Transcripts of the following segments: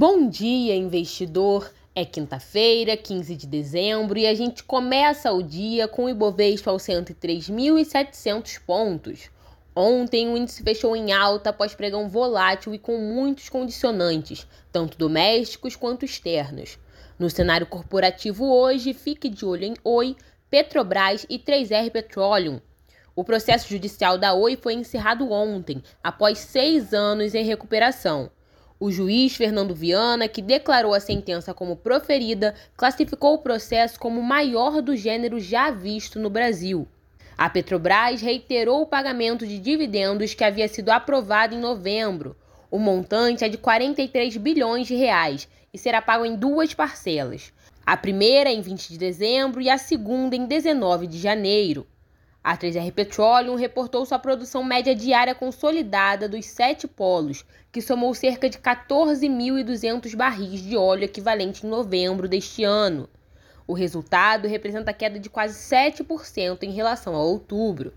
Bom dia, investidor! É quinta-feira, 15 de dezembro, e a gente começa o dia com o Ibovespa aos 103.700 pontos. Ontem o índice fechou em alta após pregão volátil e com muitos condicionantes, tanto domésticos quanto externos. No cenário corporativo hoje, fique de olho em Oi, Petrobras e 3R Petroleum. O processo judicial da Oi foi encerrado ontem, após seis anos em recuperação. O juiz Fernando Viana, que declarou a sentença como proferida, classificou o processo como o maior do gênero já visto no Brasil. A Petrobras reiterou o pagamento de dividendos que havia sido aprovado em novembro. O montante é de 43 bilhões de reais e será pago em duas parcelas. A primeira em 20 de dezembro e a segunda em 19 de janeiro. A 3R Petroleum reportou sua produção média diária consolidada dos sete polos, que somou cerca de 14.200 barris de óleo equivalente em novembro deste ano. O resultado representa queda de quase 7% em relação a outubro.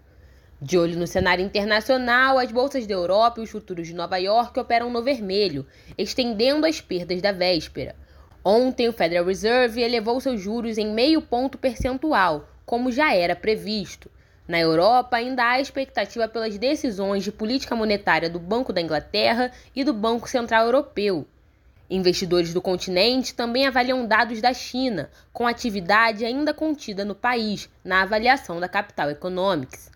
De olho no cenário internacional, as bolsas da Europa e os futuros de Nova York operam no vermelho, estendendo as perdas da véspera. Ontem, o Federal Reserve elevou seus juros em meio ponto percentual, como já era previsto. Na Europa, ainda há expectativa pelas decisões de política monetária do Banco da Inglaterra e do Banco Central Europeu. Investidores do continente também avaliam dados da China, com atividade ainda contida no país, na avaliação da Capital Economics.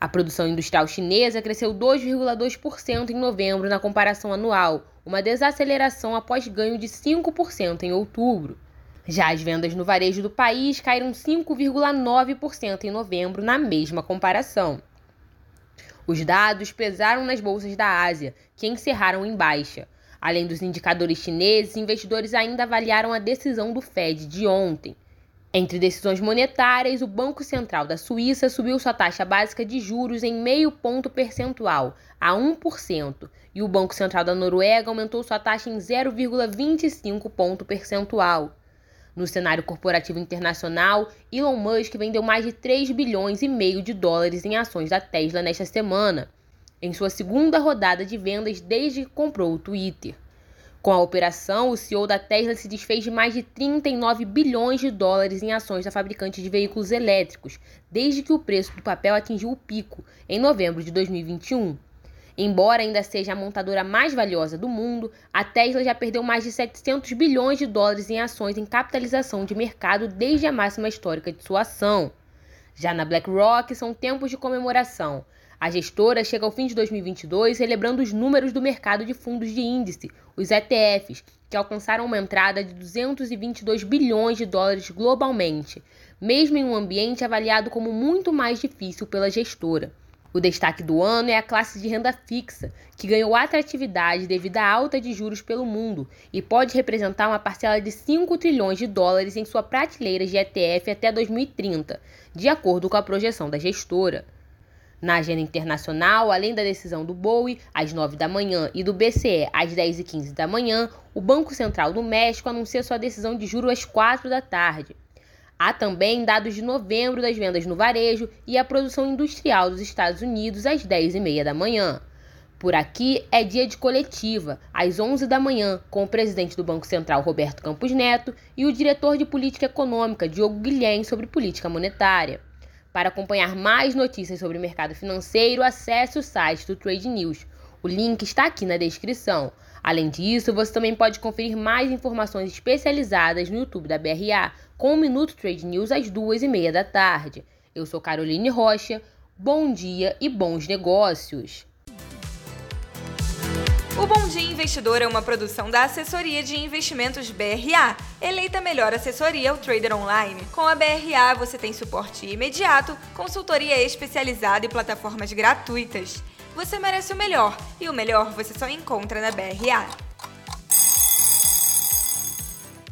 A produção industrial chinesa cresceu 2,2% em novembro na comparação anual, uma desaceleração após ganho de 5% em outubro. Já as vendas no varejo do país caíram 5,9% em novembro, na mesma comparação. Os dados pesaram nas bolsas da Ásia, que encerraram em baixa. Além dos indicadores chineses, investidores ainda avaliaram a decisão do Fed de ontem. Entre decisões monetárias, o Banco Central da Suíça subiu sua taxa básica de juros em meio ponto percentual, a 1%, e o Banco Central da Noruega aumentou sua taxa em 0,25 ponto percentual. No cenário corporativo internacional, Elon Musk vendeu mais de 3 bilhões e meio de dólares em ações da Tesla nesta semana, em sua segunda rodada de vendas desde que comprou o Twitter. Com a operação, o CEO da Tesla se desfez de mais de 39 bilhões de dólares em ações da fabricante de veículos elétricos, desde que o preço do papel atingiu o pico, em novembro de 2021. Embora ainda seja a montadora mais valiosa do mundo, a Tesla já perdeu mais de 700 bilhões de dólares em ações em capitalização de mercado desde a máxima histórica de sua ação. Já na BlackRock, são tempos de comemoração. A gestora chega ao fim de 2022 celebrando os números do mercado de fundos de índice, os ETFs, que alcançaram uma entrada de 222 bilhões de dólares globalmente, mesmo em um ambiente avaliado como muito mais difícil pela gestora. O destaque do ano é a classe de renda fixa, que ganhou atratividade devido à alta de juros pelo mundo e pode representar uma parcela de 5 trilhões de dólares em sua prateleira de ETF até 2030, de acordo com a projeção da gestora. Na agenda internacional, além da decisão do BOE às 9 da manhã e do BCE às 10 e 15 da manhã, o Banco Central do México anuncia sua decisão de juros às 4 da tarde. Há também dados de novembro das vendas no varejo e a produção industrial dos Estados Unidos às 10h30 da manhã. Por aqui é dia de coletiva, às 11 da manhã, com o presidente do Banco Central, Roberto Campos Neto, e o diretor de política econômica, Diogo Guilhem, sobre política monetária. Para acompanhar mais notícias sobre o mercado financeiro, acesse o site do Trade News. O link está aqui na descrição. Além disso, você também pode conferir mais informações especializadas no YouTube da BRA, com o Minuto Trade News às duas e meia da tarde. Eu sou Caroline Rocha. Bom dia e bons negócios! O Bom Dia Investidor é uma produção da Assessoria de Investimentos BRA, eleita melhor assessoria ao trader online. Com a BRA você tem suporte imediato, consultoria especializada e plataformas gratuitas. Você merece o melhor, e o melhor você só encontra na BRA.